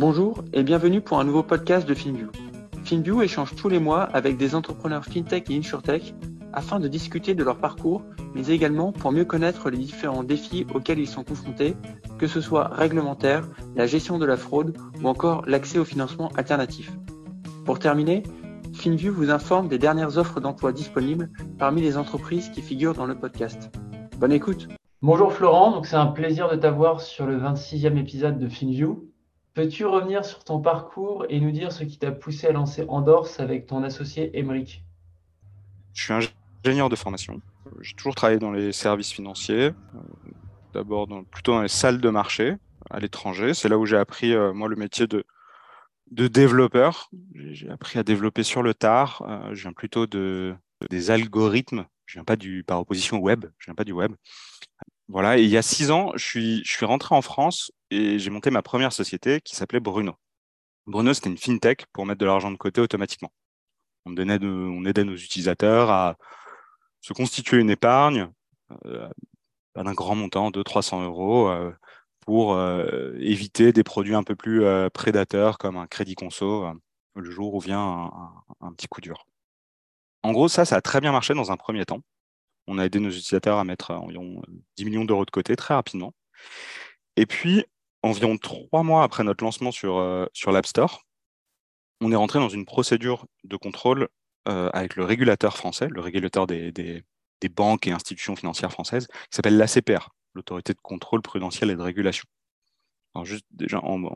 Bonjour et bienvenue pour un nouveau podcast de FinView. FinView échange tous les mois avec des entrepreneurs FinTech et InsurTech afin de discuter de leur parcours, mais également pour mieux connaître les différents défis auxquels ils sont confrontés, que ce soit réglementaire, la gestion de la fraude ou encore l'accès au financement alternatif. Pour terminer, FinView vous informe des dernières offres d'emploi disponibles parmi les entreprises qui figurent dans le podcast. Bonne écoute Bonjour Florent, c'est un plaisir de t'avoir sur le 26e épisode de FinView. Peux-tu revenir sur ton parcours et nous dire ce qui t'a poussé à lancer Andors avec ton associé Emeric Je suis ingénieur de formation. J'ai toujours travaillé dans les services financiers, euh, d'abord plutôt dans les salles de marché à l'étranger. C'est là où j'ai appris, euh, moi, le métier de, développeur. J'ai appris à développer sur le tard. Euh, je viens plutôt de, des algorithmes. Je viens pas du, par opposition au web. Je viens pas du web. Voilà. Il y a six ans, je suis rentré en France et j'ai monté ma première société qui s'appelait Bruno. Bruno, c'était une fintech pour mettre de l'argent de côté automatiquement. On, aidait nos utilisateurs à se constituer une épargne euh, d'un grand montant, de 300 euros, euh, pour euh, éviter des produits un peu plus euh, prédateurs comme un crédit conso euh, le jour où vient un, un, petit coup dur. En gros, ça, ça a très bien marché dans un premier temps. On a aidé nos utilisateurs à mettre environ 10 millions d'euros de côté très rapidement. Et puis, environ trois mois après notre lancement sur, sur l'App Store, on est rentré dans une procédure de contrôle euh, avec le régulateur français, le régulateur des, des, banques et institutions financières françaises, qui s'appelle l'ACPR, l'autorité de contrôle prudentiel et de régulation. Alors juste déjà en,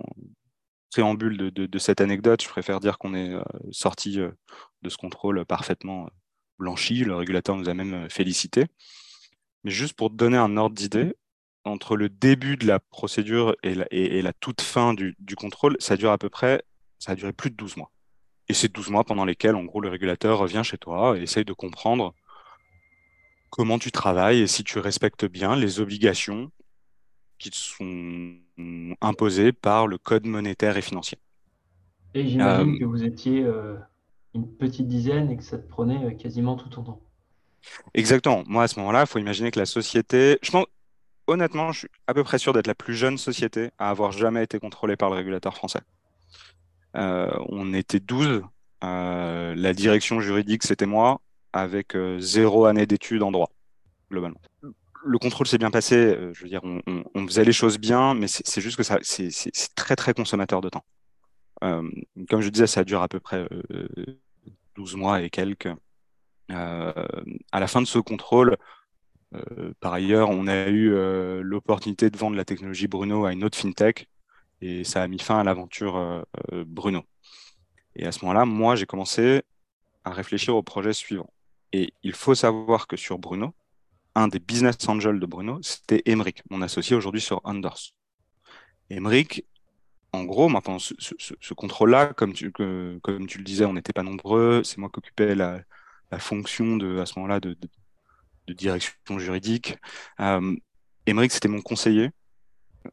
préambule de, de, de, cette anecdote, je préfère dire qu'on est euh, sorti euh, de ce contrôle parfaitement blanchi. Le régulateur nous a même félicité. Mais juste pour donner un ordre d'idée, entre le début de la procédure et la, et, et la toute fin du, du, contrôle, ça dure à peu près, ça a duré plus de 12 mois. Et c'est 12 mois pendant lesquels, en gros, le régulateur revient chez toi et essaye de comprendre comment tu travailles et si tu respectes bien les obligations qui te sont imposées par le code monétaire et financier. Et j'imagine euh, que vous étiez euh, une petite dizaine et que ça te prenait euh, quasiment tout ton temps. Exactement. Moi, à ce moment-là, il faut imaginer que la société, je pense, honnêtement, je suis à peu près sûr d'être la plus jeune société à avoir jamais été contrôlée par le régulateur français. Euh, on était 12. Euh, la direction juridique, c'était moi, avec euh, zéro année d'études en droit, globalement. Le contrôle s'est bien passé. je veux dire, on, faisait les choses bien, mais c'est juste que c'est très, très consommateur de temps. comme je disais, ça dure à peu près 12 mois et quelques. à la fin de ce contrôle, par ailleurs, on a eu euh, l'opportunité de vendre la technologie Bruno à une autre fintech et ça a mis fin à l'aventure euh, Bruno. Et à ce moment-là, moi, j'ai commencé à réfléchir au projet suivant. Et il faut savoir que sur Bruno, un des business angels de Bruno, c'était Emric, mon associé aujourd'hui sur Unders. Emric, en gros, maintenant, ce, ce, contrôle-là, comme tu, comme tu le disais, on n'était pas nombreux. C'est moi qui occupais la, fonction de, à ce moment-là de, de direction juridique. Euh, Emmerich, c'était mon conseiller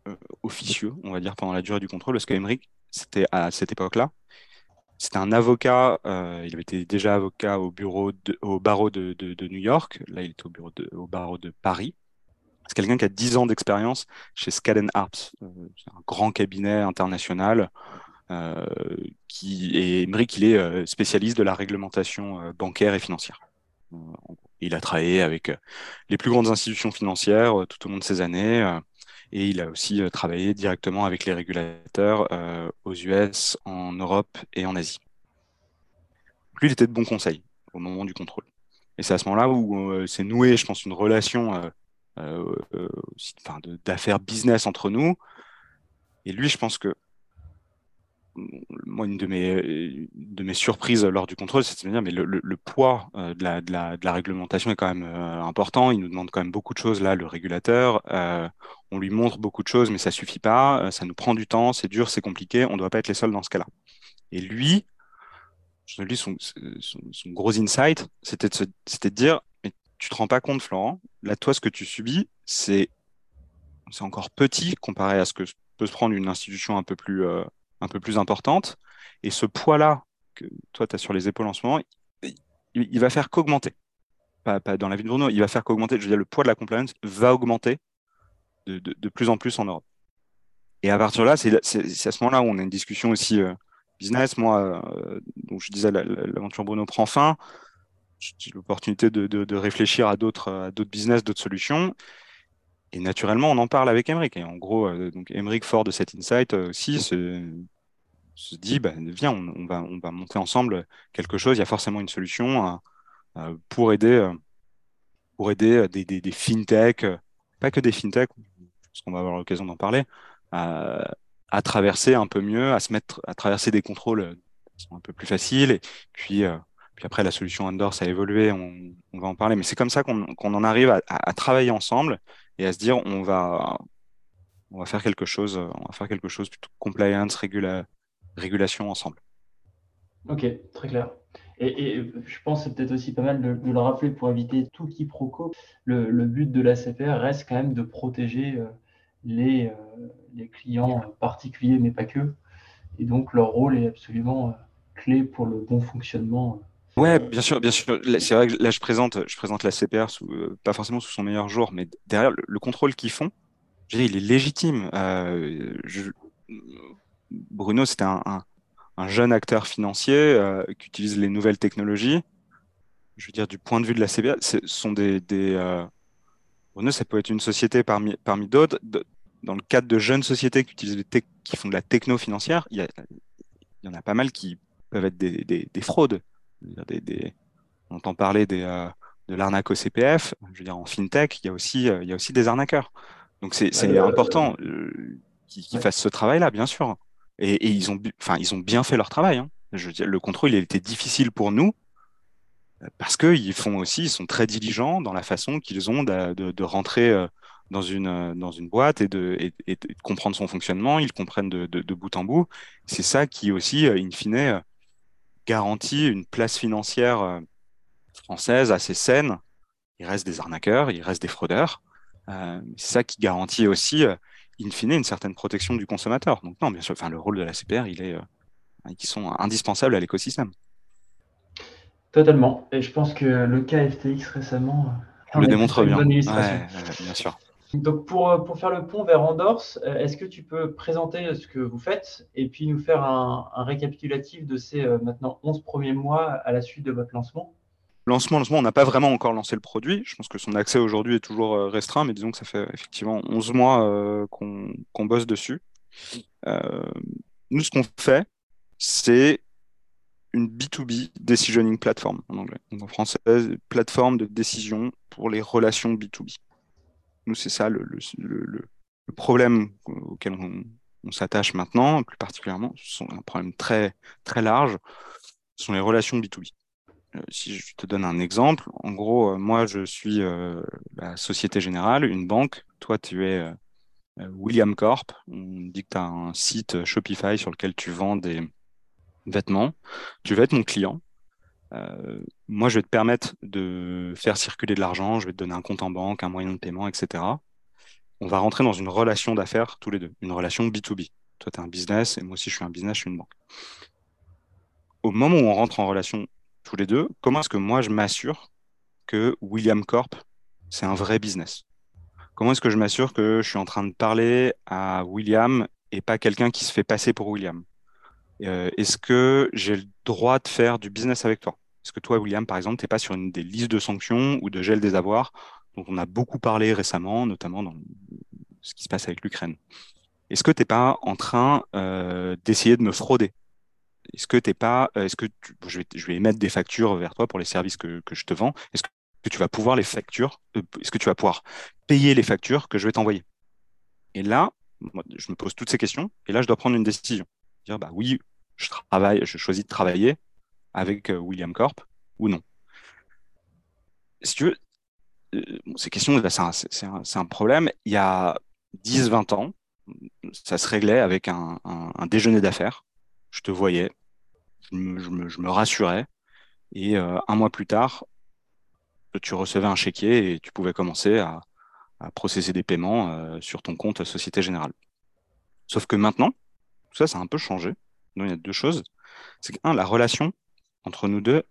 euh, officieux, on va dire, pendant la durée du contrôle, parce qu'Emeric, c'était à cette époque-là, c'était un avocat, euh, il avait été déjà avocat au bureau de, au barreau de, New York, là il était au, bureau de, au barreau de Paris. C'est quelqu'un qui a 10 ans d'expérience chez Skadden Arps, un grand cabinet international. Qui, et Emmerich, il est spécialiste de la réglementation bancaire et financière. Il a travaillé avec euh, les plus grandes institutions financières euh, tout au long de ces années euh, et il a aussi travaillé directement avec les régulateurs aux US, en Europe et en Asie. Lui, il était de bons conseils au moment du contrôle. Et c'est à ce moment-là où c'est noué, je pense, une relation d'affaires business entre nous. Et lui, je pense que moi, une de mes, de mes surprises lors du contrôle, c'est de me dire, mais le, le, poids euh, de, la, de, la, de, la, réglementation est quand même euh, important. Il nous demande quand même beaucoup de choses, là, le régulateur. Euh, on lui montre beaucoup de choses, mais ça suffit pas. Ça nous prend du temps, c'est dur, c'est compliqué. On ne doit pas être les seuls dans ce cas-là. Et lui, lui son, son, gros insight, c'était de, de dire, mais tu te rends pas compte, Florent, là, toi, ce que tu subis, c'est encore petit comparé à ce que peut se prendre une institution un peu plus un peu plus importante. Et ce poids-là que toi, tu as sur les épaules en ce moment, il, il va faire qu'augmenter. Pas, pas, dans la vie de Bruno, il va faire qu'augmenter. Je veux dire, le poids de la compliance va augmenter de, de, de, plus en plus en Europe. Et à partir de là, c'est à ce moment-là où on a une discussion aussi euh, business. Moi, euh, donc je disais, l'aventure Bruno prend fin. J'ai l'opportunité de, de, réfléchir à d'autres business, d'autres solutions. Et naturellement, on en parle avec Emric. Et en gros, euh, donc Emric, fort de cet insight aussi, se, dit, bah, viens, on, va, on va monter ensemble quelque chose. Il y a forcément une solution pour aider, pour aider des, des, des fintech, pas que des fintech, parce qu'on va avoir l'occasion d'en parler, à, traverser un peu mieux, à se mettre, à traverser des contrôles un peu plus faciles. Et puis, euh, puis après, la solution Andor, ça a évolué, on, va en parler. Mais c'est comme ça qu'on en arrive à, à, travailler ensemble et à se dire, on va, on va faire quelque chose, on va faire quelque chose plutôt compliance, régula, régulation ensemble. Ok, très clair. Et, je pense que c'est peut-être aussi pas mal de, le rappeler pour éviter tout quiproquo. Le, le but de la CPR reste quand même de protéger euh, les, euh, les, clients particuliers, mais pas que. Et donc leur rôle est absolument euh, clé pour le bon fonctionnement. Ouais, bien sûr, bien sûr. C'est vrai que là, je présente, je présente la CPR sous, pas forcément sous son meilleur jour, mais derrière le, contrôle qu'ils font, je il est légitime. Bruno, c'était un, un jeune acteur financier euh, qui utilise les nouvelles technologies. Je veux dire, du point de vue de la CBA, ce sont des. des euh, ça peut être une société parmi, parmi d'autres. dans le cadre de jeunes sociétés qui, utilisent les qui font de la techno financière, il y, il y en a pas mal qui peuvent être des, des, des fraudes. Des, on entend parler des, euh, de l'arnaque au CPF. Je veux dire, en fintech, il y a aussi, il y a aussi des arnaqueurs. Donc, c'est important qu'ils fassent ce travail-là, bien sûr. Et, ils, ont, enfin, ils ont bien fait leur travail. Hein. Le contrôle, il était difficile pour nous euh, parce qu'ils font aussi, ils sont très diligents dans la façon qu'ils ont de, rentrer euh, dans une, euh, dans une boîte et de, comprendre son fonctionnement. Ils comprennent de, de bout en bout. C'est ça qui aussi, in fine, garantit une place financière française assez saine. Il reste des arnaqueurs, il reste des fraudeurs. c'est ça qui garantit aussi in fine, une certaine protection du consommateur. Donc non, bien sûr, enfin, le rôle de la CPR, il est, euh, qui sont indispensables à l'écosystème. Totalement. Et je pense que le cas FTX récemment euh, le démontre bien. bien sûr. Donc pour, euh, pour, faire le pont vers Andors, est-ce que tu peux présenter ce que vous faites et puis nous faire un, un récapitulatif de ces maintenant 11 premiers mois à la suite de votre lancement? Lancement, lancement, on n'a pas vraiment encore lancé le produit. Je pense que son accès aujourd'hui est toujours euh, restreint, mais disons que ça fait effectivement 11 mois euh, qu'on bosse dessus. Euh, nous, ce qu'on fait, c'est une B2B decisioning platform en anglais. en français, plateforme de décision pour les relations B2B. Nous, c'est ça le, problème auquel on, s'attache maintenant, plus particulièrement. C'est un problème très, très large. Ce sont les relations B2B. Euh, si je te donne un exemple, en gros, euh, moi, je suis euh, la Société Générale, une banque. Toi, tu es William Corp. On dit que tu as un site Shopify sur lequel tu vends des vêtements. Tu vas être mon client. moi, je vais te permettre de faire circuler de l'argent. Je vais te donner un compte en banque, un moyen de paiement, etc. On va rentrer dans une relation d'affaires tous les deux, une relation B2B. Toi, tu es un business et moi aussi, je suis un business, je suis une banque. Au moment où on rentre en relation tous les deux, comment est-ce que moi je m'assure que William Corp, c'est un vrai business? Comment est-ce que je m'assure que je suis en train de parler à William et pas quelqu'un qui se fait passer pour William? Euh, Est-ce que j'ai le droit de faire du business avec toi? Est-ce que toi, William, par exemple, tu n'es pas sur une des listes de sanctions ou de gel des avoirs dont on a beaucoup parlé récemment, notamment dans ce qui se passe avec l'Ukraine? Est-ce que tu n'es pas en train euh, d'essayer de me frauder? Est-ce que t'es pas, euh, est-ce que je, vais, émettre des factures vers toi pour les services que, je te vends. Est-ce que tu vas pouvoir les factures, euh, est-ce que tu vas pouvoir payer les factures que je vais t'envoyer? Et là, je me pose toutes ces questions et là, je dois prendre une décision. Dire bah oui, je travaille, je choisis de travailler avec euh, William Corp ou non? Ces questions, c'est un, problème. Il y a 10-20 ans, ça se réglait avec un déjeuner d'affaires. Je te voyais, je me, rassurais. Et euh, un mois plus tard, tu recevais un chéquier et tu pouvais commencer à, processer des paiements euh, sur ton compte Société Générale. Sauf que maintenant, tout ça, ça a un peu changé. Donc, il y a deux choses. C'est que, un, la relation entre nous deux,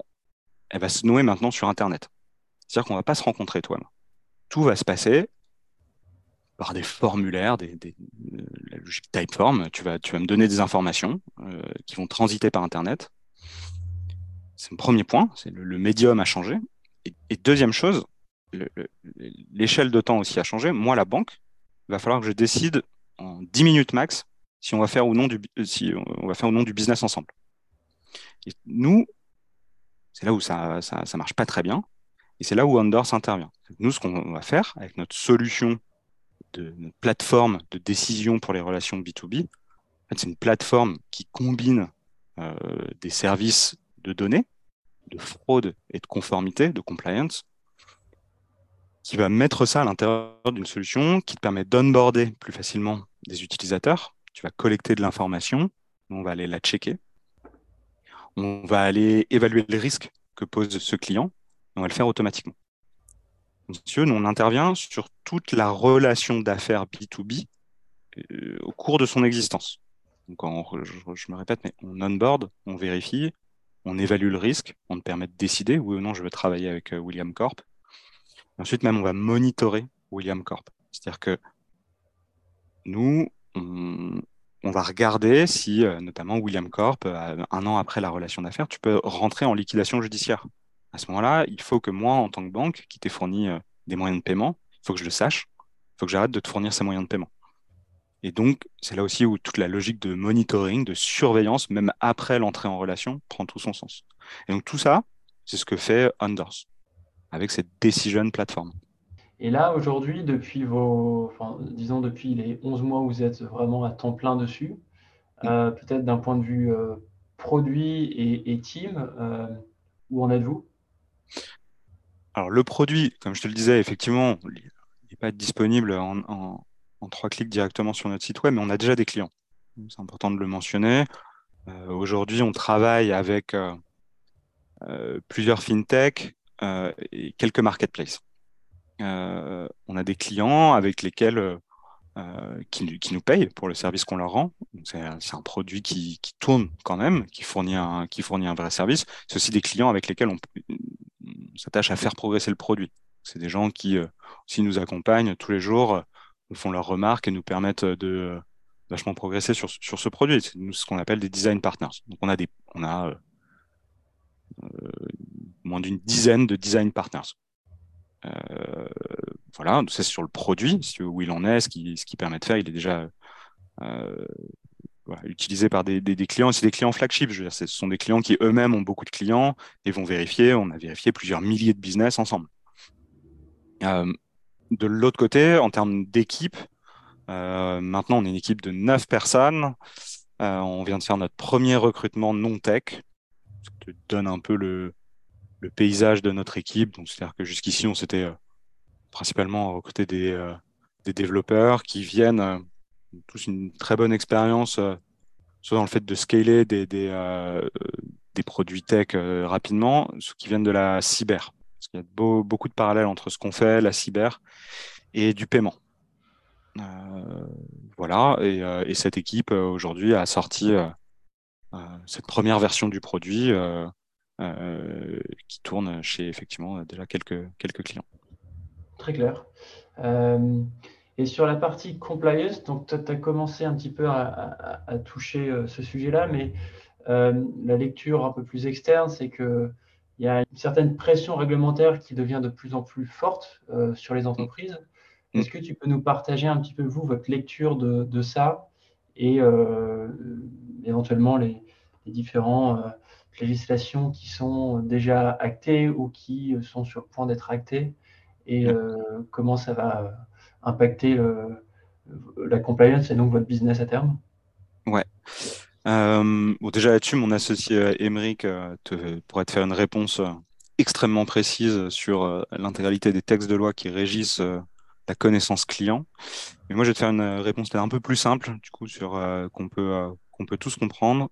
elle va se nouer maintenant sur Internet. C'est-à-dire qu'on ne va pas se rencontrer, toi. Tout va se passer par des formulaires, des, logique Typeform, tu vas, me donner des informations qui vont transiter par Internet. C'est le premier point, c'est le, médium a changé. Et, deuxième chose, l'échelle de temps aussi a changé. Moi, la banque, il va falloir que je décide en 10 minutes max si on va faire ou non du, si on va faire ou non du business ensemble. Et nous, c'est là où ça, ça, ça, marche pas très bien. Et c'est là où Ondors intervient. Nous, ce qu'on va faire avec notre solution de plateforme de décision pour les relations B2B, c'est une plateforme qui combine euh, des services de données, de fraude et de conformité, de compliance, qui va mettre ça à l'intérieur d'une solution qui te permet d'onboarder plus facilement des utilisateurs. Tu vas collecter de l'information, on va aller la checker, on va aller évaluer les risques que pose ce client, on va le faire automatiquement. On intervient sur toute la relation d'affaires B2B euh, au cours de son existence. Je, me répète, mais on onboard, on vérifie, on évalue le risque, on te permet de décider oui ou non je veux travailler avec euh, William Corp. ensuite, même, on va monitorer William Corp. C'est-à-dire que nous, on, on va regarder si, euh, notamment William Corp, un an après la relation d'affaires, tu peux rentrer en liquidation judiciaire. À ce moment-là, il faut que moi, en tant que banque qui t'ai fourni euh, des moyens de paiement, il faut que je le sache, il faut que j'arrête de te fournir ces moyens de paiement. Et donc, c'est là aussi où toute la logique de monitoring, de surveillance, même après l'entrée en relation, prend tout son sens. Et donc, tout ça, c'est ce que fait Unders avec cette decision platform. Et là, aujourd'hui, depuis vos, enfin, disons depuis les 11 mois où vous êtes vraiment à temps plein dessus, euh, peut-être d'un point de vue euh, produit et, team, euh, où en êtes-vous? Alors, le produit, comme je te le disais, effectivement, il n'est pas disponible en, trois clics directement sur notre site web, mais on a déjà des clients. C'est important de le mentionner. aujourd'hui, on travaille avec plusieurs fintechs et quelques marketplaces. Euh, on a des clients avec lesquels euh, euh, qui, nous payent pour le service qu'on leur rend. C'est un produit qui, tourne quand même, qui fournit un, vrai service. C'est aussi des clients avec lesquels on, s'attache à faire progresser le produit. C'est des gens qui aussi nous accompagnent tous les jours, nous font leurs remarques et nous permettent de vachement progresser sur, ce produit. C'est ce qu'on appelle des design partners. Donc on a des, on a moins d'une dizaine de design partners. Euh, voilà, c'est sur le produit, où il en est, ce qui, ce qui permet de faire, il est déjà euh, utilisé par des, clients, c'est des clients flagship. Je ce sont des clients qui eux-mêmes ont beaucoup de clients et vont vérifier. On a vérifié plusieurs milliers de business ensemble. Euh, de l'autre côté, en termes d'équipe, maintenant on est une équipe de 9 personnes. on vient de faire notre premier recrutement non-tech. Ça te donne un peu le, paysage de notre équipe. Donc, c'est-à-dire que jusqu'ici, on s'était euh, principalement recruté des, euh, développeurs qui viennent euh, tous une très bonne expérience, soit dans le fait de scaler des, des, des produits tech rapidement, ceux qui viennent de la cyber. Parce qu'il y a beaucoup de parallèles entre ce qu'on fait, la cyber, et du paiement. voilà, et, et, cette équipe aujourd'hui a sorti cette première version du produit euh, qui tourne chez effectivement déjà quelques, quelques clients. Très clair. Euh, et sur la partie compliance, donc tu as commencé un petit peu à, toucher euh, ce sujet-là, mais la lecture un peu plus externe, c'est qu'il y a une certaine pression réglementaire qui devient de plus en plus forte sur les entreprises. Mm. Est-ce que tu peux nous partager un petit peu, vous, votre lecture de, de ça et éventuellement les, les différents législations qui sont déjà actées ou qui sont sur le point d'être actées et euh, comment ça va euh, impacter la compliance et donc votre business à terme Ouais. Euh, bon, déjà là-dessus, mon associé Émeric pourrait te faire une réponse extrêmement précise sur l'intégralité des textes de loi qui régissent la connaissance client. Mais moi, je vais te faire une réponse un peu plus simple, du coup, sur qu'on peut, qu'on peut tous comprendre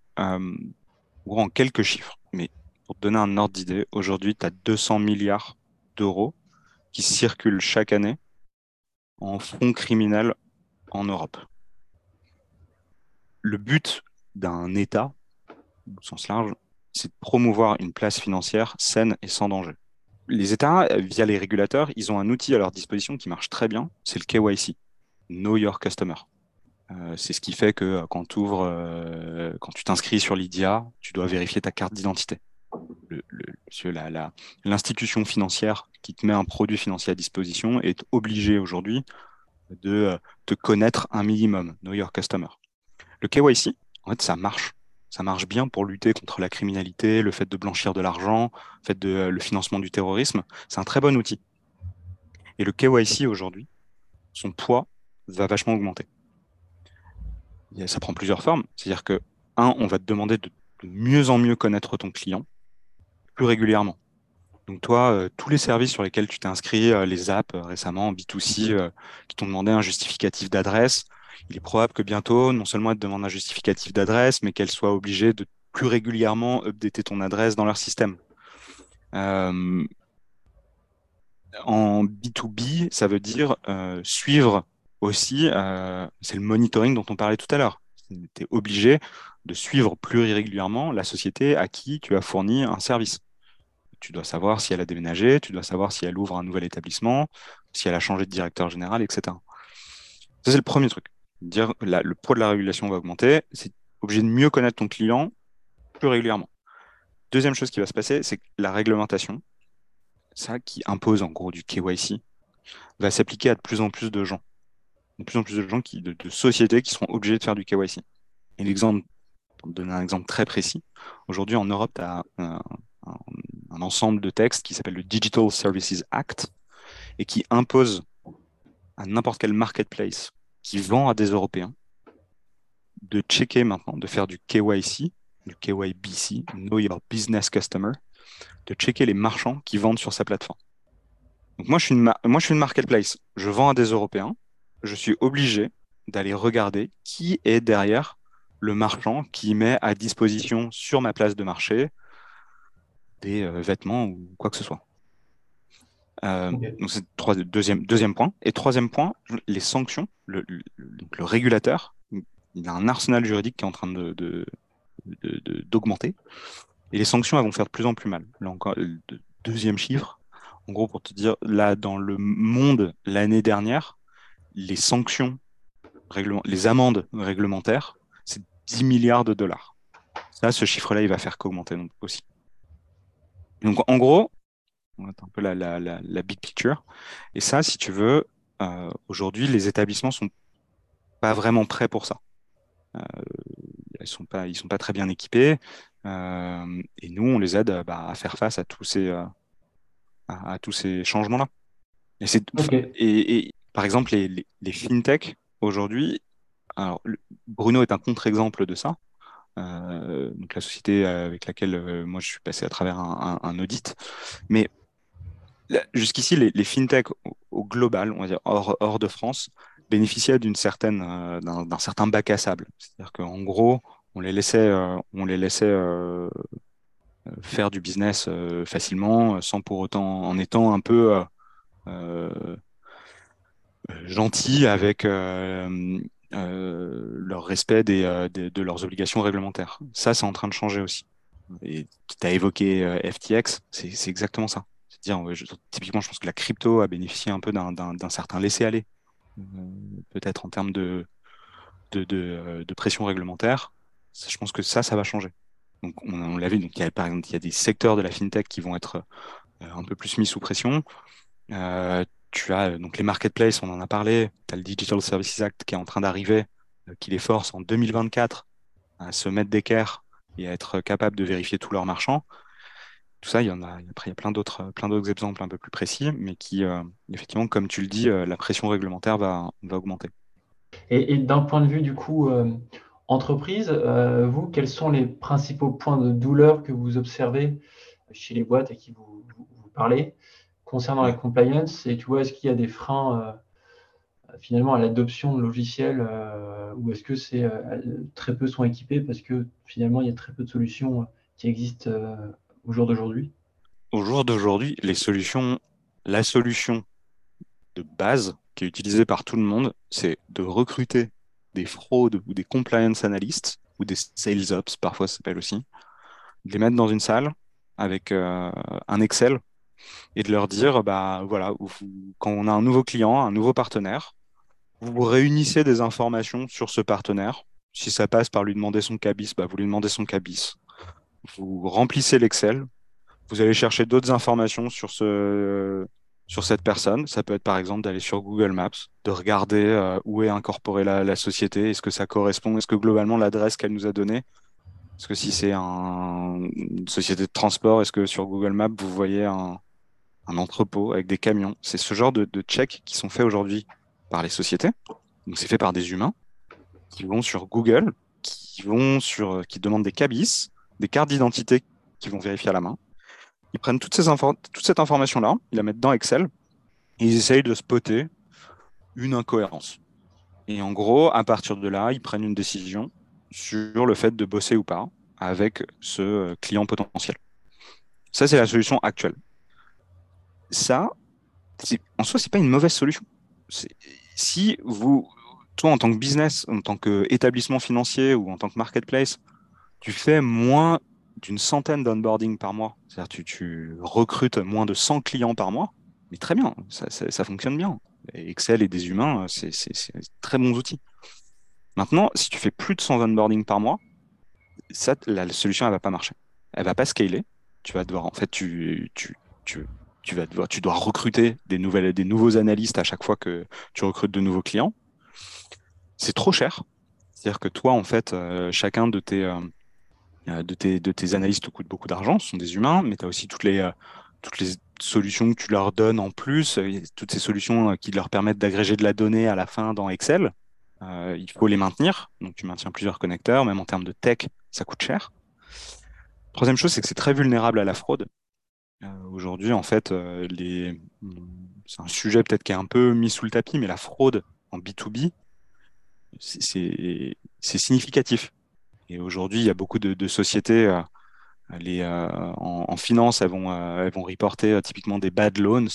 en quelques chiffres, mais pour te donner un ordre d'idée, aujourd'hui, tu as 200 milliards d'euros qui circulent chaque année en fonds criminels en Europe. Le but d'un État, au sens large, c'est de promouvoir une place financière saine et sans danger. Les États, via les régulateurs, ils ont un outil à leur disposition qui marche très bien, c'est le KYC, Know Your Customer. c'est ce qui fait que quand, quand tu t'inscris sur Lydia, tu dois vérifier ta carte d'identité. L'institution financière qui te met un produit financier à disposition est obligée aujourd'hui de te connaître un minimum, know your customer. Le KYC, en fait, ça marche. Ça marche bien pour lutter contre la criminalité, le fait de blanchir de l'argent, le fait de le financement du terrorisme. C'est un très bon outil. Et le KYC aujourd'hui, son poids va vachement augmenter. Ça prend plusieurs formes. C'est-à-dire que, un, on va te demander de mieux en mieux connaître ton client plus régulièrement. Donc toi, euh, tous les services sur lesquels tu t'es inscrit, euh, les apps euh, récemment, B2C, qui t'ont demandé un justificatif d'adresse, il est probable que bientôt, non seulement elles te demandent un justificatif d'adresse, mais qu'elles soient obligées de plus régulièrement updater ton adresse dans leur système. en B2B, ça veut dire suivre aussi, c'est le monitoring dont on parlait tout à l'heure. Tu es obligé de suivre plus régulièrement la société à qui tu as fourni un service tu dois savoir si elle a déménagé, tu dois savoir si elle ouvre un nouvel établissement, si elle a changé de directeur général, etc. Ça, c'est le premier truc. Dire le poids de la régulation va augmenter, c'est obligé de mieux connaître ton client plus régulièrement. Deuxième chose qui va se passer, c'est que la réglementation, ça qui impose en gros du KYC, va s'appliquer à de plus en plus de gens. De plus en plus de gens, qui, de, sociétés qui seront obligées de faire du KYC. Et l'exemple, pour donner un exemple très précis, aujourd'hui en Europe, tu as un, un ensemble de textes qui s'appelle le Digital Services Act et qui impose à n'importe quel marketplace qui vend à des Européens de checker maintenant, de faire du KYC, du KYBC, Know Your Business Customer, de checker les marchands qui vendent sur sa plateforme. Donc moi, je suis une, moi, je suis une marketplace. Je vends à des Européens. Je suis obligé d'aller regarder qui est derrière le marchand qui met à disposition sur ma place de marché des euh, vêtements ou quoi que ce soit. Euh, donc c'est deuxième, deuxième point. Et troisième point, les sanctions. Le, le, régulateur, il a un arsenal juridique qui est en train de, d'augmenter. Et les sanctions elles vont faire de plus en plus mal. Là encore, deuxième chiffre. En gros, pour te dire, là, dans le monde, l'année dernière, les sanctions, les amendes réglementaires, c'est 10 milliards de dollars. Ça, ce chiffre-là, il va faire qu'augmenter aussi. Donc en gros, on a un peu la, la, la, big picture. Et ça, si tu veux, euh, aujourd'hui, les établissements sont pas vraiment prêts pour ça. Euh, ils sont pas, ils sont pas très bien équipés. Euh, et nous, on les aide bah, à faire face à tous ces, à, à, tous ces changements-là. Et, c'est, et, et, par exemple, les, les, les fintech aujourd'hui, alors Bruno est un contre-exemple de ça. Euh, donc la société avec laquelle euh, moi je suis passé à travers un, audit. Mais jusqu'ici, les, les fintech au, global, on va dire hors, de France, bénéficiaient d'une certaine, euh, d'un, certain bac à sable. C'est-à-dire qu'en gros, on les laissait, on les laissait faire du business facilement, sans pour autant, en étant un peu gentil avec euh, leur respect euh, des, de leurs obligations réglementaires. Ça, c'est en train de changer aussi. Et tu as évoqué euh, FTX, c'est exactement ça. C'est-à-dire, typiquement, je pense que la crypto a bénéficié un peu d'un certain laisser-aller, peut-être en termes de, de, de, pression réglementaire. Je pense que ça, ça va changer. Donc, on, l'a vu, donc, il y a, par exemple, il y a des secteurs de la fintech qui vont être un peu plus mis sous pression. Euh, tu as euh, donc les marketplaces, on en a parlé, tu as le Digital Services Act qui est en train d'arriver, euh, qui les force en 2024 à se mettre d'équerre et à être capable de vérifier tous leurs marchands. Tout ça, il y en a, après, il y a plein d'autres, plein d'autres exemples un peu plus précis, mais qui, euh, effectivement, comme tu le dis, la pression réglementaire va, augmenter. Et, d'un point de vue, du coup, entreprise, vous, quels sont les principaux points de douleur que vous observez chez les boîtes à qui vous parlez? Concernant la compliance et tu vois, est-ce qu'il y a des freins euh, finalement à l'adoption de logiciels euh, ou est-ce que c'est euh, très peu sont équipés parce que finalement il y a très peu de solutions qui existent au jour d'aujourd'hui? Au jour d'aujourd'hui, les solutions, la solution de base qui est utilisée par tout le monde, c'est de recruter des fraudes ou des compliance analysts ou des sales ops, parfois s'appelle aussi, de les mettre dans une salle avec un Excel et de leur dire, bah voilà, quand on a un nouveau client, un nouveau partenaire, vous réunissez des informations sur ce partenaire. Si ça passe par lui demander son cabis, bah, vous lui demandez son cabis. Vous remplissez l'Excel. Vous allez chercher d'autres informations sur, ce, sur cette personne. Ça peut être par exemple d'aller sur Google Maps, de regarder euh, où est incorporée la, société, est-ce que ça correspond, est-ce que globalement l'adresse qu'elle nous a donnée, est-ce que si c'est un, une société de transport, est-ce que sur Google Maps vous voyez un, un entrepôt avec des camions C'est ce genre de, checks qui sont faits aujourd'hui par les sociétés. Donc c'est fait par des humains qui vont sur Google, qui vont sur, qui demandent des cabis, des cartes d'identité qui vont vérifier à la main. Ils prennent toute cette information-là, ils la mettent dans Excel et ils essayent de spotter une incohérence. Et en gros, à partir de là, ils prennent une décision sur le fait de bosser ou pas avec ce client potentiel. Ça, c'est la solution actuelle. Ça, en soi, c'est pas une mauvaise solution si vous, toi, en tant que business, en tant qu'établissement financier ou en tant que marketplace, tu fais moins d'une centaine d'onboarding par mois, c'est-à-dire tu, tu recrutes moins de 100 clients par mois, mais très bien, ça, fonctionne bien. Excel et des humains, c'est très bons outils. Maintenant, si tu fais plus de 100 onboarding par mois, ça, la solution, elle va pas marcher. Elle va pas scaler. Tu vas devoir, en fait, tu, tu, tu, tu, vas devoir, tu dois recruter des, nouvelles, des nouveaux analystes à chaque fois que tu recrutes de nouveaux clients. C'est trop cher. C'est-à-dire que toi, en fait, euh, chacun de tes, euh, euh, de, tes, de tes analystes te coûte beaucoup d'argent. Ce sont des humains, mais tu as aussi toutes les, toutes les solutions que tu leur donnes en plus, toutes ces solutions qui leur permettent d'agréger de la donnée à la fin dans Excel. il faut les maintenir. Donc, tu maintiens plusieurs connecteurs, même en termes de tech, ça coûte cher. Troisième chose, c'est que c'est très vulnérable à la fraude. Euh, aujourd'hui, en fait, euh, c'est un sujet peut-être qui est un peu mis sous le tapis, mais la fraude en B2B, c'est significatif. Et aujourd'hui, il y a beaucoup de, sociétés euh, en, finance, elles vont, reporter typiquement des bad loans,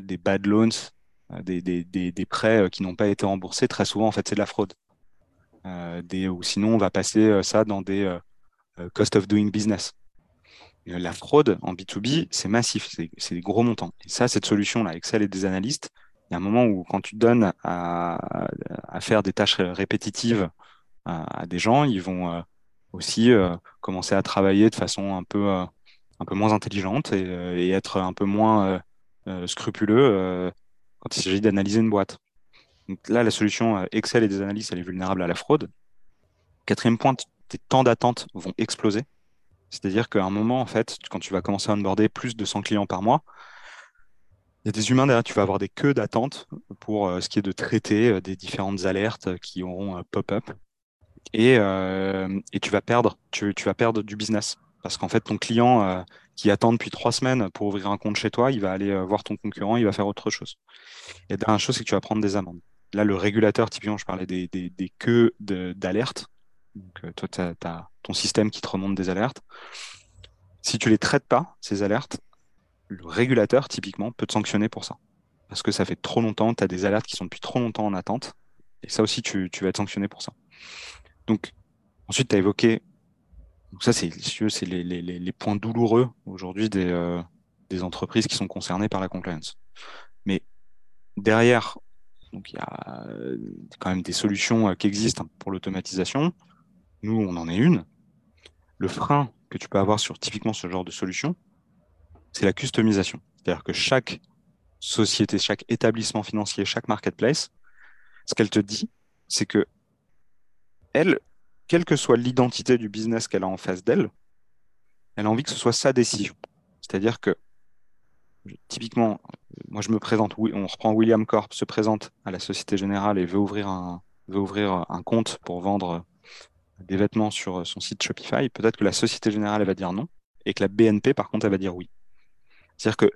des bad loans, des, prêts qui n'ont pas été remboursés. Très souvent, en fait, c'est de la fraude. ou sinon, on va passer ça dans des cost of doing business la fraude en B2B, c'est massif, c'est des gros montants. Et ça, cette solution-là, Excel et des analystes, il y a un moment où quand tu donnes à, faire des tâches répétitives à, des gens, ils vont euh, aussi euh, commencer à travailler de façon un peu, euh, un peu moins intelligente et, être un peu moins scrupuleux quand il s'agit d'analyser une boîte. Donc là, la solution Excel et des analystes, elle est vulnérable à la fraude. Quatrième point, tes temps d'attente vont exploser. C'est-à-dire qu'à un moment, en fait, quand tu vas commencer à onboarder plus de 100 clients par mois, il y a des humains derrière, tu vas avoir des queues d'attente pour euh, ce qui est de traiter euh, des différentes alertes qui auront pop-up. Et, euh, tu vas perdre, tu, vas perdre du business. Parce qu'en fait, ton client qui attend depuis trois semaines pour ouvrir un compte chez toi, il va aller voir ton concurrent, il va faire autre chose. Et la dernière chose, c'est que tu vas prendre des amendes. Là, le régulateur, typiquement, je parlais des, des, des queues d'alerte. Donc, toi, tu as, ton système qui te remonte des alertes. Si tu les traites pas, ces alertes, le régulateur, typiquement, peut te sanctionner pour ça. Parce que ça fait trop longtemps, tu as des alertes qui sont depuis trop longtemps en attente. Et ça aussi, tu, vas être sanctionné pour ça. Donc, ensuite, tu as évoqué, donc ça, c'est les, points douloureux aujourd'hui des, euh, des entreprises qui sont concernées par la compliance. Mais derrière, il y a quand même des solutions euh, qui existent pour l'automatisation. Nous, on en est une le frein que tu peux avoir sur typiquement ce genre de solution, c'est la customisation. C'est-à-dire que chaque société, chaque établissement financier, chaque marketplace, ce qu'elle te dit, c'est que elle, quelle que soit l'identité du business qu'elle a en face d'elle, elle a envie que ce soit sa décision. C'est-à-dire que, typiquement, moi je me présente, on reprend William Corp, se présente à la Société Générale et veut ouvrir un, veut ouvrir un compte pour vendre des vêtements sur euh, son site Shopify, peut-être que la Société Générale elle va dire non et que la BNP, par contre, elle va dire oui. C'est-à-dire que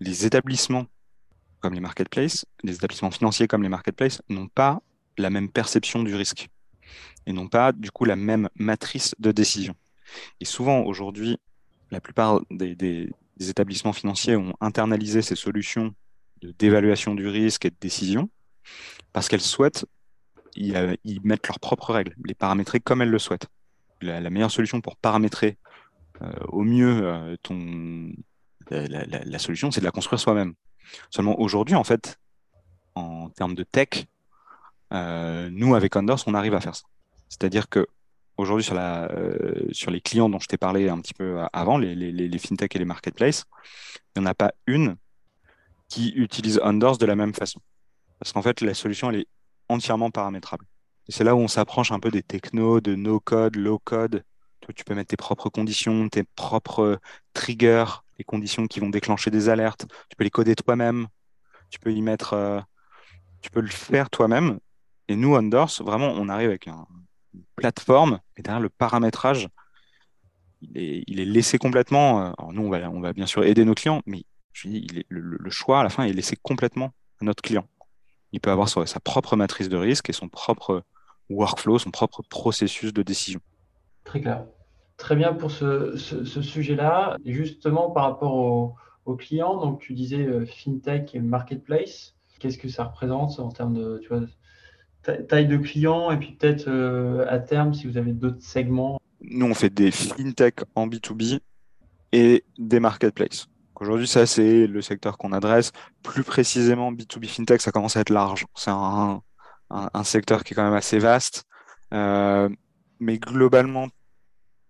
les établissements comme les marketplaces, les établissements financiers comme les marketplaces n'ont pas la même perception du risque et n'ont pas du coup la même matrice de décision. Et souvent aujourd'hui, la plupart des, des, des établissements financiers ont internalisé ces solutions d'évaluation du risque et de décision parce qu'elles souhaitent ils, ils, mettent leurs propres règles, les paramétrer comme elles le souhaitent. La, meilleure solution pour paramétrer euh, au mieux euh, ton, la, solution, c'est de la construire soi-même. Seulement aujourd'hui, en fait, en termes de tech, nous, avec Onders, on arrive à faire ça. C'est-à-dire que aujourd'hui, sur, sur les clients dont je t'ai parlé un petit peu avant, les, les, fintech et les marketplaces, il n'y en a pas une qui utilise Onders de la même façon. Parce qu'en fait, la solution, elle est entièrement paramétrable. C'est là où on s'approche un peu des technos, de no-code, low-code. Tu peux mettre tes propres conditions, tes propres triggers, les conditions qui vont déclencher des alertes. Tu peux les coder toi-même. Tu peux y mettre, euh, tu peux le faire toi-même. Et nous, Onders, vraiment, on arrive avec une plateforme et derrière le paramétrage, il est, laissé complètement. Euh, alors nous, on va, bien sûr aider nos clients, mais est, le, choix à la fin est laissé complètement à notre client. Il peut avoir sa propre matrice de risque et son propre workflow, son propre processus de décision. Très clair. Très bien pour ce, sujet-là. Et justement, par rapport aux, clients, donc tu disais euh, FinTech et Marketplace, qu'est-ce que ça représente en termes de tu vois, taille de clients et puis peut-être euh, à terme si vous avez d'autres segments? Nous, on fait des FinTech en B2B et des Marketplaces. Aujourd'hui, ça, c'est le secteur qu'on adresse. Plus précisément, B2B FinTech, ça commence à être large. C'est un, secteur qui est quand même assez vaste. Euh, mais globalement,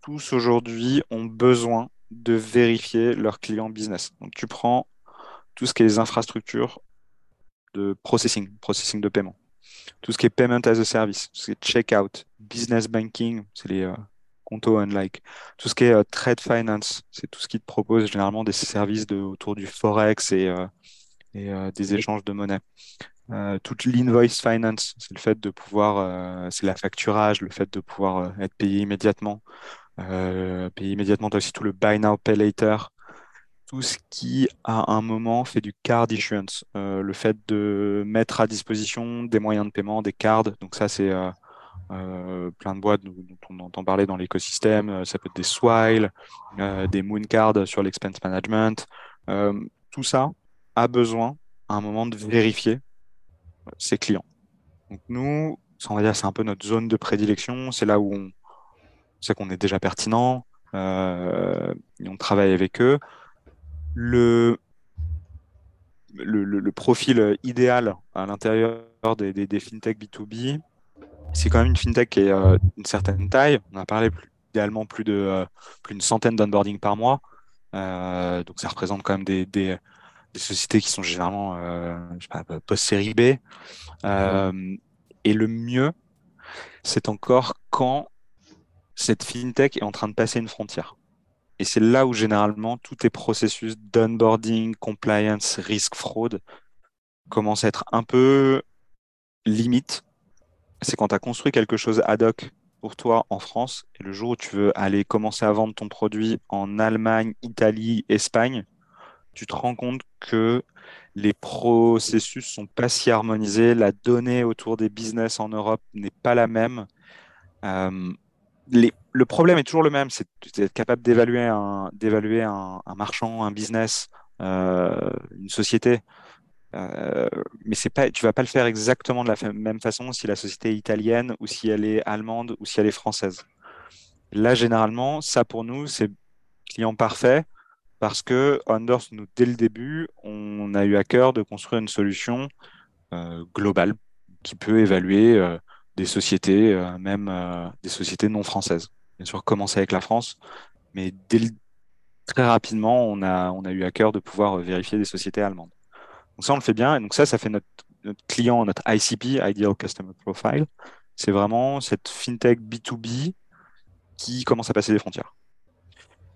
tous aujourd'hui ont besoin de vérifier leurs clients business. Donc, tu prends tout ce qui est les infrastructures de processing, processing de paiement, tout ce qui est payment as a service, tout ce qui est checkout, business banking, c'est les, euh, Unlike. Tout ce qui est euh, trade finance, c'est tout ce qui te propose généralement des services de, autour du forex et, euh, euh, des échanges de monnaie. toute l'invoice finance, c'est le fait de pouvoir, c'est la facturage, le fait de pouvoir être payé immédiatement. payer immédiatement, tu as aussi tout le buy now, pay later. Tout ce qui, à un moment, fait du card issuance. le fait de mettre à disposition des moyens de paiement, des cards. Donc ça, c'est euh, plein de boîtes dont on entend parler dans l'écosystème. Euh, ça peut être des Swile, euh, des Mooncards sur l'expense management. tout ça a besoin à un moment de vérifier ses clients. Donc nous, on va dire, c'est un peu notre zone de prédilection. C'est là où on sait qu'on est déjà pertinent. et on travaille avec eux. Le, profil idéal à l'intérieur des, des, fintech B2B, c'est quand même une fintech qui est euh, une certaine taille. On a parlé idéalement plus de euh, plus d'une centaine d'onboarding par mois. Euh, donc ça représente quand même des, des, sociétés qui sont généralement post-série B. et le mieux, c'est encore quand cette fintech est en train de passer une frontière. Et c'est là où généralement tous tes processus d'onboarding, compliance, risque, fraude commencent à être un peu limites c'est quand tu as construit quelque chose ad hoc pour toi en France et le jour où tu veux aller commencer à vendre ton produit en Allemagne, Italie, Espagne, tu te rends compte que les processus sont pas si harmonisés, la donnée autour des business en Europe n'est pas la même. Euh, le problème est toujours le même, c'est d'être capable d'évaluer un, marchand, un business, euh, une société euh, mais c'est pas, tu vas pas le faire exactement de la même façon si la société est italienne ou si elle est allemande ou si elle est française. Là, généralement, ça pour nous, c'est client parfait parce que Anders, nous, dès le début, on a eu à cœur de construire une solution euh, globale qui peut évaluer euh, des sociétés, même des sociétés non françaises. Bien sûr, commencer avec la France, mais dès très rapidement, on a, on a eu à cœur de pouvoir vérifier des sociétés allemandes. Donc ça, on le fait bien. Et donc ça, ça fait notre, client, notre ICP, Ideal Customer Profile. C'est vraiment cette fintech B2B qui commence à passer des frontières.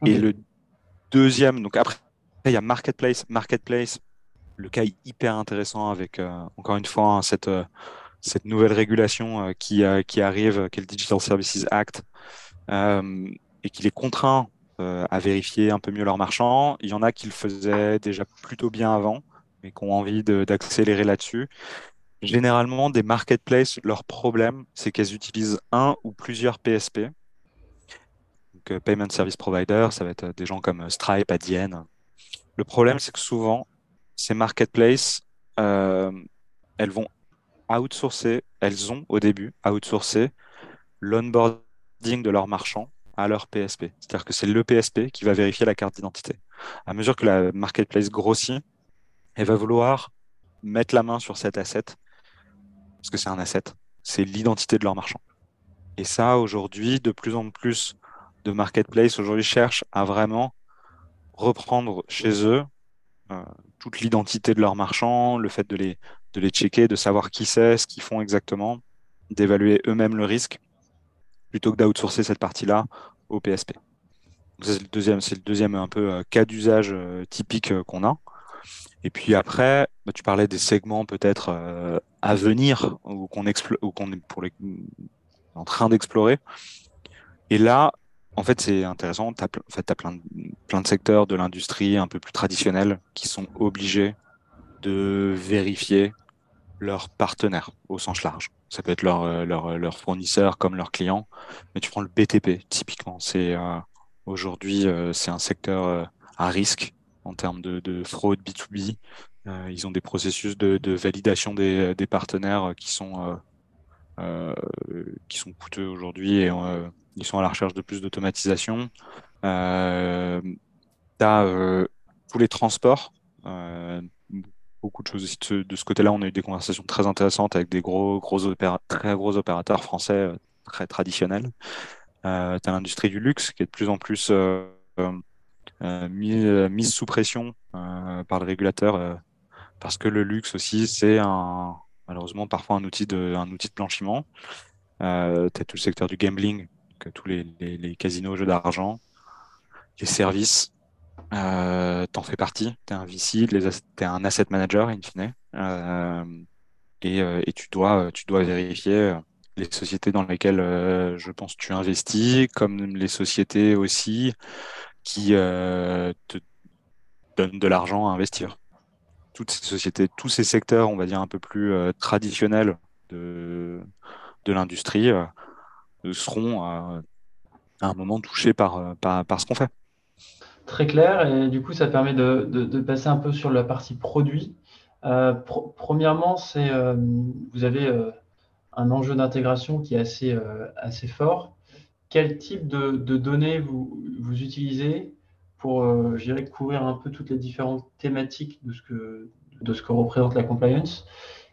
Et le deuxième, donc après, il y a Marketplace. Marketplace, le cas est hyper intéressant avec, euh, encore une fois, hein, cette, euh, cette nouvelle régulation euh, qui, qui arrive, qui est le Digital Services Act, et qui les contraint à vérifier un peu mieux leurs marchands. Il y en a qui le faisaient déjà plutôt bien avant et qui ont envie d'accélérer là-dessus. Généralement, des marketplaces, leur problème, c'est qu'elles utilisent un ou plusieurs PSP. Donc, euh, Payment Service Provider, ça va être des gens comme Stripe, Adyen. Le problème, c'est que souvent, ces marketplaces, euh, elles vont outsourcer, elles ont au début outsourcé l'onboarding de leurs marchands à leur PSP. C'est-à-dire que c'est le PSP qui va vérifier la carte d'identité. À mesure que la marketplace grossit, elle va vouloir mettre la main sur cet asset parce que c'est un asset, c'est l'identité de leur marchand. Et ça, aujourd'hui, de plus en plus de marketplace aujourd'hui cherchent à vraiment reprendre chez eux euh, toute l'identité de leurs marchands, le fait de les, de les checker, de savoir qui c'est, ce qu'ils font exactement, d'évaluer eux-mêmes le risque, plutôt que d'outsourcer cette partie-là au PSP. C'est le deuxième, c'est le deuxième un peu euh, cas d'usage euh, typique qu'on a. Et puis après, bah, tu parlais des segments peut-être à venir ou qu'on est pour les, en train d'explorer. Et là, en fait, c'est intéressant. Tu as, en fait, as plein, de, secteurs de l'industrie un peu plus traditionnels qui sont obligés de vérifier leurs partenaires au sens large. Ça peut être leur, euh, euh, leur fournisseur comme leurs clients. Mais tu prends le BTP, typiquement. C'est euh, aujourd'hui, c'est un secteur à risque en termes de, de fraude B2B. ils ont des processus de, de validation des, des, partenaires qui sont, qui sont coûteux aujourd'hui et ils sont à la recherche de plus d'automatisation. Euh, tu as euh, tous les transports. Euh, beaucoup de choses de ce, côté-là. On a eu des conversations très intéressantes avec des gros, gros très gros opérateurs français euh, très traditionnels. Euh, tu as l'industrie du luxe qui est de plus en plus euh, mise, mise, sous pression par le régulateur parce que le luxe aussi, c'est un, malheureusement parfois un outil de, un outil de blanchiment. Euh, as tout le secteur du gambling tous les, casinos, jeux d'argent, les services, euh, t'en fais partie. Tu es un VC, tu es un asset manager, in fine. Euh, et, euh, et, tu, dois, tu dois vérifier les sociétés dans lesquelles je pense tu investis, comme les sociétés aussi qui te donnent de l'argent à investir. Toutes ces sociétés, tous ces secteurs, on va dire un peu plus traditionnels de, de l'industrie, seront à, un moment touchés par, par, ce qu'on fait. Très clair, et du coup, ça permet de, de, passer un peu sur la partie produit. Euh, premièrement, c'est euh, vous avez euh, un enjeu d'intégration qui est assez, assez fort. Quel type de, de données vous, vous, utilisez pour, je dirais, couvrir un peu toutes les différentes thématiques de ce que, de ce que représente la compliance?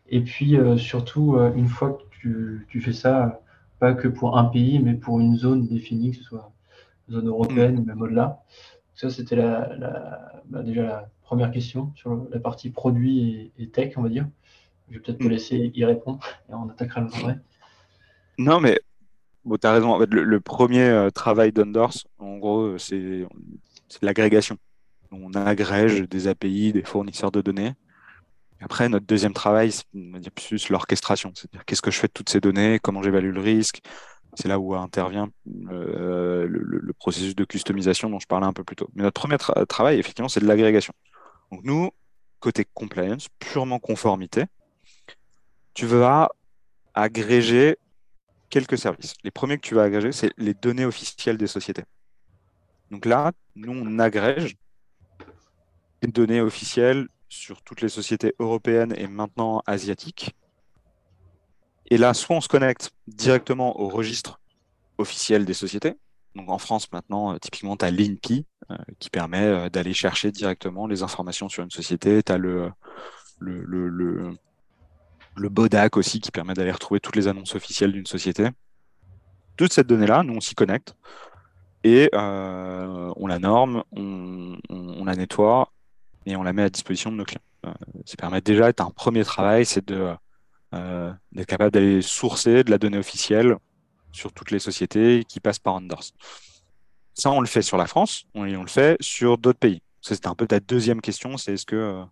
Et puis, surtout, une fois que tu, tu fais ça, pas que pour un pays, mais pour une zone définie, que ce soit zone européenne ou même au-delà. Ça, c'était la, bah, déjà la première question sur la partie produit et, tech, on va dire. Je vais peut-être te mm. laisser y répondre et on attaquera le vrai. Non, mais bon, tu as raison. En fait, le, premier euh, travail d'Undors, en gros, c'est l'agrégation. On agrège des API, des fournisseurs de données. Après, notre deuxième travail, c'est plus l'orchestration, c'est-à-dire qu'est-ce que je fais de toutes ces données, comment j'évalue le risque? C'est là où intervient euh, le, processus de customisation dont je parlais un peu plus tôt. Mais notre premier travail, effectivement, c'est de l'agrégation. Donc nous, côté compliance, purement conformité, tu vas agréger quelques services. Les premiers que tu vas agréger, c'est les données officielles des sociétés. Donc là, nous, on agrège les données officielles sur toutes les sociétés européennes et maintenant asiatiques. Et là, soit on se connecte directement au registre officiel des sociétés. Donc en France, maintenant, euh, typiquement, tu as l'INPI euh, qui permet euh, d'aller chercher directement les informations sur une société. Tu as le, le, le, le, BODAC aussi qui permet d'aller retrouver toutes les annonces officielles d'une société. Toute cette donnée-là, nous, on s'y connecte et on la norme, on, la nettoie et on la met à disposition de nos clients. Euh, ça permet déjà d'être un premier travail, c'est de euh, d'être capable d'aller sourcer de la donnée officielle sur toutes les sociétés qui passent par Unders. Ça, on le fait sur la France on, on le fait sur d'autres pays. C'était un peu ta deuxième question, c'est est-ce que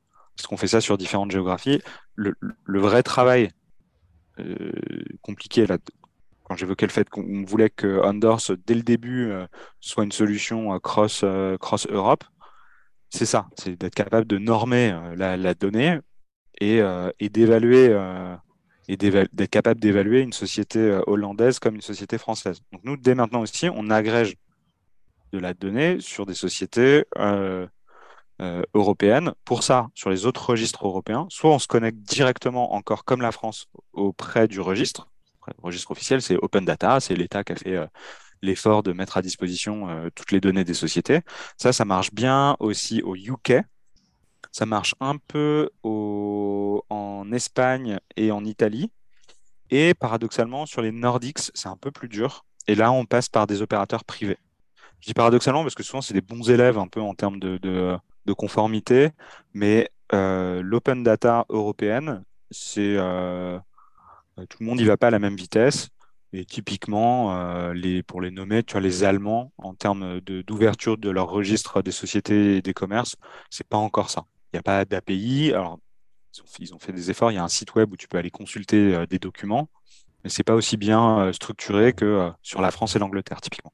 euh, est-ce qu'on fait ça sur différentes géographies le, vrai travail euh, compliqué là, quand j'évoquais le fait qu'on voulait que Unders dès le début soit une solution cross cross Europe, c'est ça, c'est d'être capable de normer euh, la, donnée et, euh, d'évaluer euh, et d'être capable d'évaluer une société hollandaise comme une société française. Donc nous, dès maintenant aussi, on agrège de la donnée sur des sociétés européennes. Pour ça, sur les autres registres européens, soit on se connecte directement, encore comme la France, auprès du registre. Le registre officiel, c'est Open Data, c'est l'État qui a fait l'effort de mettre à disposition euh, toutes les données des sociétés. Ça, ça marche bien aussi au UK. Ça marche un peu en Espagne et en Italie. Et paradoxalement, sur les Nordics, c'est un peu plus dur. Et là, on passe par des opérateurs privés. Je dis paradoxalement parce que souvent, c'est des bons élèves un peu en termes de, conformité, mais euh, l'open data européenne, c'est euh, tout le monde n'y va pas à la même vitesse. Et typiquement, euh, les, pour les nommer, tu as les Allemands, en termes d'ouverture de, leur registre des sociétés et des commerces, c'est pas encore ça. Il n'y a pas d'API. Alors, ils ont, fait des efforts. Il y a un site web où tu peux aller consulter euh, des documents, mais c'est pas aussi bien euh, structuré que sur la France et l'Angleterre, typiquement.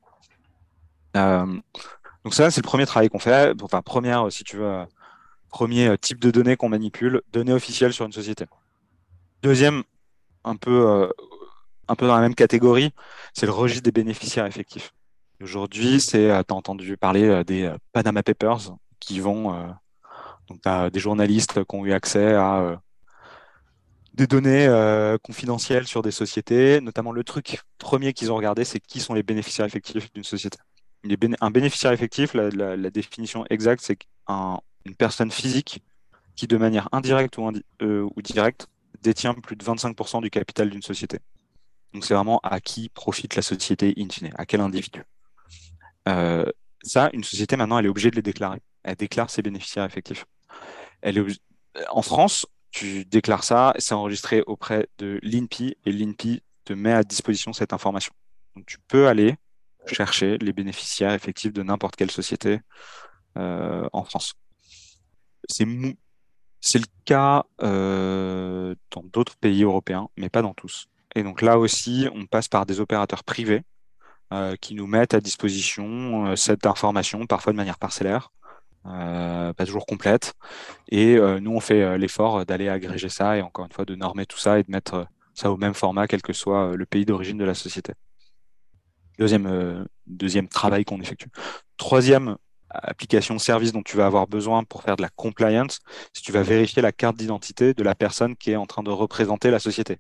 Donc ça, c'est le premier travail qu'on fait. Enfin, première, si tu veux, premier type de données qu'on manipule, données officielles sur une société. Deuxième, un peu un peu dans la même catégorie, c'est le registre des bénéficiaires effectifs. Aujourd'hui, c'est, euh, tu as entendu parler euh, des euh, Panama Papers qui vont, donc des journalistes qui ont eu accès à des données confidentielles sur des sociétés, notamment le truc premier qu'ils ont regardé, c'est qui sont les bénéficiaires effectifs d'une société. Un bénéficiaire effectif, la, définition exacte, c'est une personne physique qui, de manière indirecte ou, ou directe, détient plus de 25% du capital d'une société. Donc c'est vraiment à qui profite la société in fine, à quel individu. Euh, ça, une société maintenant, elle est obligée de les déclarer. Elle déclare ses bénéficiaires effectifs. En France, tu déclares ça, c'est enregistré auprès de l'INPI et l'INPI te met à disposition cette information. Donc tu peux aller chercher les bénéficiaires effectifs de n'importe quelle société euh, en France. C'est le cas euh, dans d'autres pays européens, mais pas dans tous. Et donc là aussi, on passe par des opérateurs privés euh, qui nous mettent à disposition cette information, parfois de manière parcellaire, pas toujours complète. Et nous, on fait l'effort d'aller agréger ça et encore une fois de normer tout ça et de mettre ça au même format, quel que soit le pays d'origine de la société. Deuxième, deuxième travail qu'on effectue. Troisième application service dont tu vas avoir besoin pour faire de la compliance, si tu vas vérifier la carte d'identité de la personne qui est en train de représenter la société.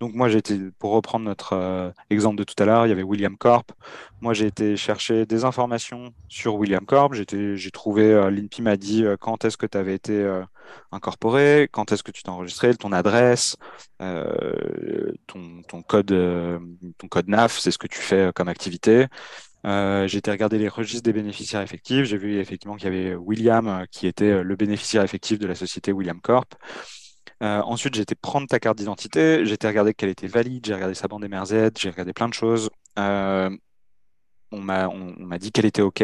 Donc moi, j'ai pour reprendre notre euh, exemple de tout à l'heure, il y avait William Corp. Moi, j'ai été chercher des informations sur William Corp. J'ai trouvé, euh, l'INPI m'a dit euh, quand est-ce que tu avais été incorporé, quand est-ce que tu t'es enregistré, ton adresse, ton, ton, code, ton code NAF, c'est ce que tu fais comme activité. Euh, j'ai été regarder les registres des bénéficiaires effectifs. J'ai vu effectivement qu'il y avait William euh, qui était euh, le bénéficiaire effectif de la société William Corp. ensuite, j'ai été prendre ta carte d'identité. J'ai été regarder qu'elle était valide. J'ai regardé sa bande MRZ. J'ai regardé plein de choses. on m'a dit qu'elle était OK.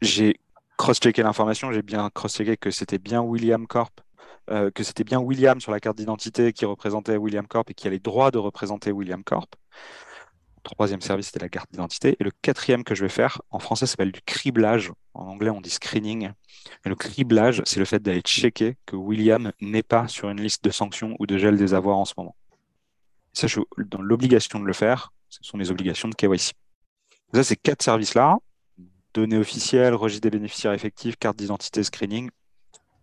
J'ai cross-checké l'information. J'ai bien cross-checké que c'était bien William Corp. que c'était bien William sur la carte d'identité qui représentait William Corp et qui a les droits de représenter William Corp troisième service, c'était la carte d'identité. Et le quatrième que je vais faire, en français, s'appelle du criblage. En anglais, on dit screening. Et le criblage, c'est le fait d'aller checker que William n'est pas sur une liste de sanctions ou de gel des avoirs en ce moment. Ça, je suis dans l'obligation de le faire. Ce sont mes obligations de KYC. Ça, ces quatre services-là, données officielles, registre des bénéficiaires effectifs, carte d'identité, screening,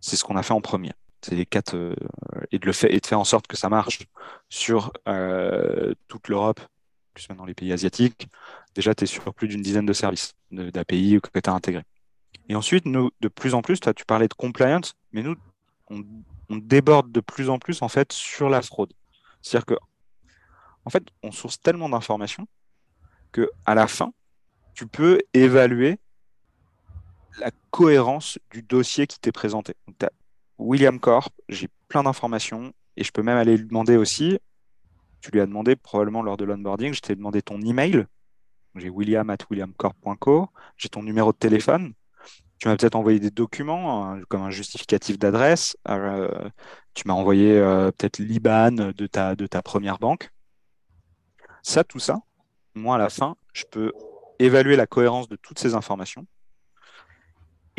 c'est ce qu'on a fait en premier. C'est les quatre, euh, et, de le et de faire en sorte que ça marche sur euh, toute l'Europe plus maintenant les pays asiatiques, déjà tu es sur plus d'une dizaine de services d'API que tu as intégrés. Et ensuite, nous, de plus en plus, tu parlais de compliance, mais nous, on, déborde de plus en plus en fait sur la fraude. C'est-à-dire que, en fait, on source tellement d'informations que à la fin, tu peux évaluer la cohérence du dossier qui t'est présenté. William Corp, j'ai plein d'informations et je peux même aller lui demander aussi tu lui as demandé probablement lors de l'onboarding, je t'ai demandé ton email. J'ai william at williamcorp.co, j'ai ton numéro de téléphone. Tu m'as peut-être envoyé des documents hein, comme un justificatif d'adresse. Euh, tu m'as envoyé euh, peut-être l'IBAN de ta, de ta première banque. Ça, tout ça, moi, à la fin, je peux évaluer la cohérence de toutes ces informations.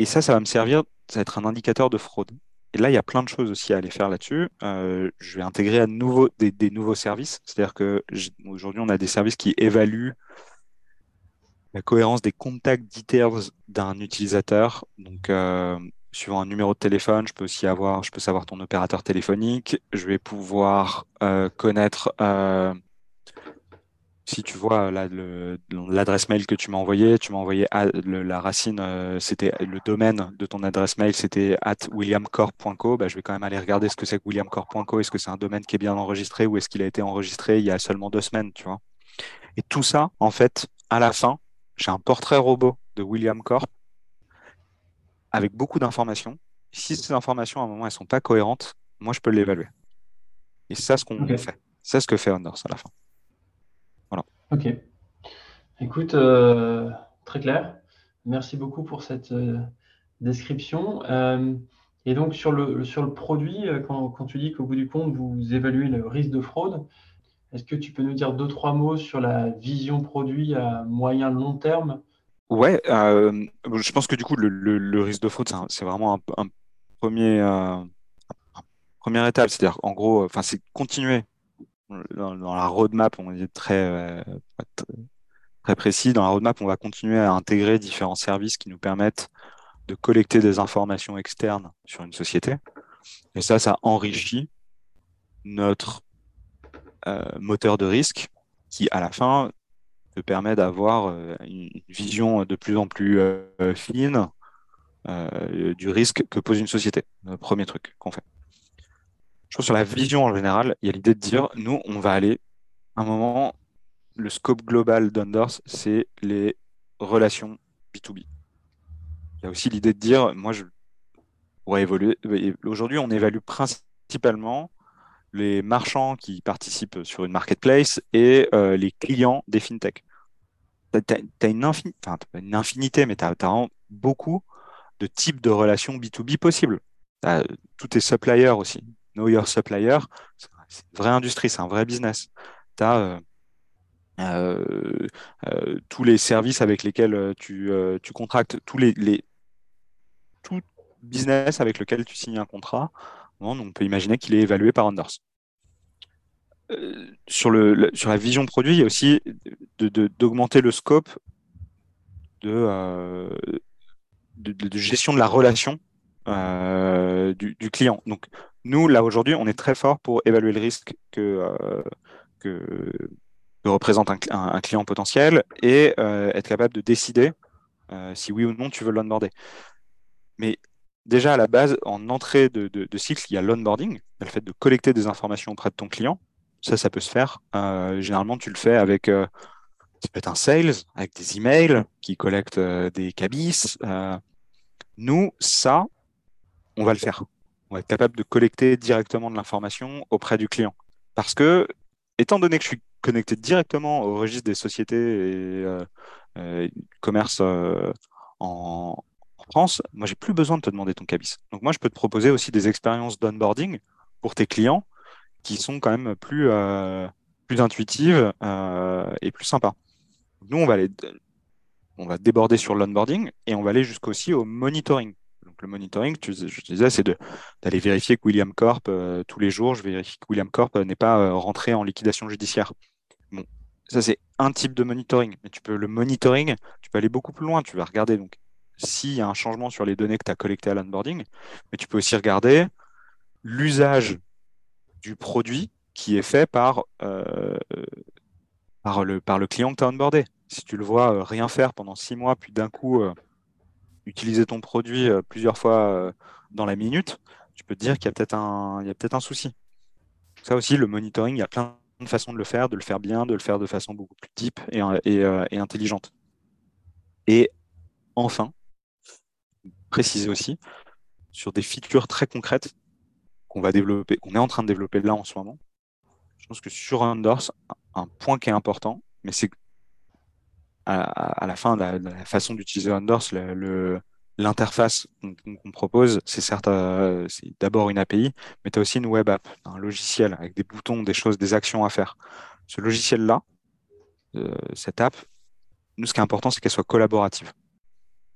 Et ça, ça va me servir, ça va être un indicateur de fraude. Et là, il y a plein de choses aussi à aller faire là-dessus. Euh, je vais intégrer à nouveau des, nouveaux services. C'est-à-dire qu'aujourd'hui, on a des services qui évaluent la cohérence des contacts details d'un utilisateur. Donc, euh, suivant un numéro de téléphone, je peux aussi avoir, je peux savoir ton opérateur téléphonique. Je vais pouvoir euh, connaître si tu vois l'adresse mail que tu m'as envoyée, tu m'as envoyé la racine, euh, c'était le domaine de ton adresse mail, c'était at williamcorp.co. Bah, je vais quand même aller regarder ce que c'est que williamcorp.co. Est-ce que c'est un domaine qui est bien enregistré ou est-ce qu'il a été enregistré il y a seulement deux semaines, tu vois? Et tout ça, en fait, à la fin, j'ai un portrait robot de William Corp avec beaucoup d'informations. Si ces informations, à un moment, elles sont pas cohérentes, moi, je peux l'évaluer. Et c'est ça ce qu'on fait. C'est ce que fait Honors à la fin. Ok. Écoute, euh, très clair. Merci beaucoup pour cette euh, description. Euh, et donc, sur le, sur le produit, quand, tu dis qu'au bout du compte, vous évaluez le risque de fraude, est-ce que tu peux nous dire deux, trois mots sur la vision produit à moyen long terme? Ouais, je pense que du coup, le, risque de fraude, c'est vraiment un, premier, première étape. C'est-à-dire, en gros, c'est continuer dans, la roadmap, on est très, euh, très précis. Dans la roadmap, on va continuer à intégrer différents services qui nous permettent de collecter des informations externes sur une société. Et ça, ça enrichit notre moteur de risque qui, à la fin, te permet d'avoir euh, une vision de plus en plus euh, fine euh, du risque que pose une société. Le premier truc qu'on fait. Je pense sur la vision en général, il y a l'idée de dire, nous, on va aller, à un moment, le scope global d'Unders, c'est les relations B2B. Il y a aussi l'idée de dire, moi, je évoluer. Aujourd'hui, on évalue principalement les marchands qui participent sur une marketplace et euh, les clients des fintech. Tu as, une, infinité, mais tu as, beaucoup de types de relations B2B possibles. Tous tes suppliers aussi. Know your supplier, c'est une vraie industrie, c'est un vrai business. Tu as euh, euh, tous les services avec lesquels tu, tu contractes, tous les, tout business avec lequel tu signes un contrat, on peut imaginer qu'il est évalué par Anders. Euh, sur, le, sur la vision produit, il y a aussi d'augmenter le scope euh, de, de, gestion de la relation euh, du, client. Donc, nous, là, aujourd'hui, on est très fort pour évaluer le risque que, que, représente un, client potentiel et être capable de décider si oui ou non tu veux l'onboarder. Mais déjà à la base, en entrée de, cycle, il y a l'onboarding, le fait de collecter des informations auprès de ton client. Ça, ça peut se faire. Euh, généralement, tu le fais avec euh, ça peut être un sales, avec des emails qui collectent euh, des cabis. nous, ça, on va le faire. On va être capable de collecter directement de l'information auprès du client. Parce que, étant donné que je suis connecté directement au registre des sociétés et commerce en, France, moi, j'ai plus besoin de te demander ton cabis. Donc, moi, je peux te proposer aussi des expériences d'onboarding pour tes clients qui sont quand même plus, euh, plus intuitives euh, et plus sympas. Nous, on va, aller, on va déborder sur l'onboarding et on va aller jusqu'aussi au monitoring. Donc, le monitoring, je te disais, c'est d'aller vérifier que William Corp, euh, tous les jours, je vérifie que William Corp n'est pas rentré en liquidation judiciaire. Bon, ça, c'est un type de monitoring. Mais tu peux le monitoring, tu peux aller beaucoup plus loin. Tu vas regarder donc s'il y a un changement sur les données que tu as collectées à l'onboarding, mais tu peux aussi regarder l'usage du produit qui est fait par, euh, par, le, par le client que tu as onboardé. Si tu le vois euh, rien faire pendant six mois, puis d'un coup euh, utiliser ton produit plusieurs fois dans la minute, tu peux te dire qu'il y a peut-être un, peut un souci. Ça aussi, le monitoring, il y a plein de façons de le faire, de le faire bien, de le faire de façon beaucoup plus deep et, et, et intelligente. Et enfin, préciser aussi sur des features très concrètes qu'on va développer, qu'on est en train de développer là en ce moment. Je pense que sur Unders, un point qui est important, mais c'est à, la fin, la, la façon d'utiliser Unders, l'interface qu'on propose, c'est certes, euh, c'est d'abord une API, mais tu as aussi une web app, un logiciel avec des boutons, des choses, des actions à faire. Ce logiciel-là, euh, cette app, nous, ce qui est important, c'est qu'elle soit collaborative.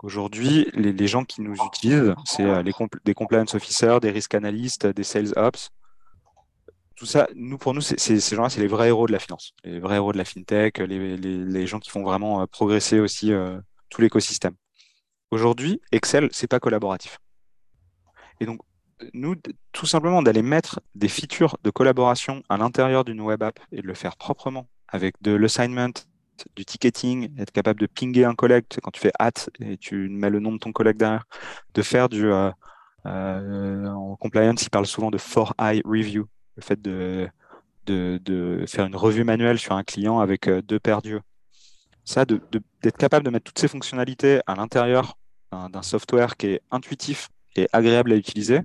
Aujourd'hui, les, gens qui nous utilisent, c'est euh, des compliance officers, des risk analysts, des sales ops. Tout ça, nous, pour nous, ces gens-là, c'est les vrais héros de la finance, les vrais héros de la fintech, les, gens qui font vraiment euh, progresser aussi euh, tout l'écosystème. Aujourd'hui, Excel, c'est pas collaboratif. Et donc, nous, tout simplement d'aller mettre des features de collaboration à l'intérieur d'une web app et de le faire proprement avec de l'assignment, du ticketing, être capable de pinguer un collègue quand tu fais at et tu mets le nom de ton collègue derrière, de faire du euh, en compliance, il parle souvent de four eye review, le fait de, de, faire une revue manuelle sur un client avec euh, deux paires d'yeux. Ça, d'être capable de mettre toutes ces fonctionnalités à l'intérieur d'un software qui est intuitif et agréable à utiliser,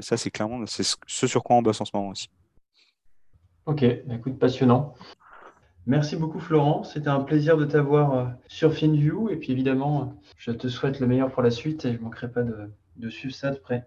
ça c'est clairement ce sur quoi on bosse en ce moment aussi. Ok, bah, écoute, passionnant. Merci beaucoup Florent, c'était un plaisir de t'avoir euh, sur FinView et puis évidemment, je te souhaite le meilleur pour la suite et je ne manquerai pas de, de suivre ça de près.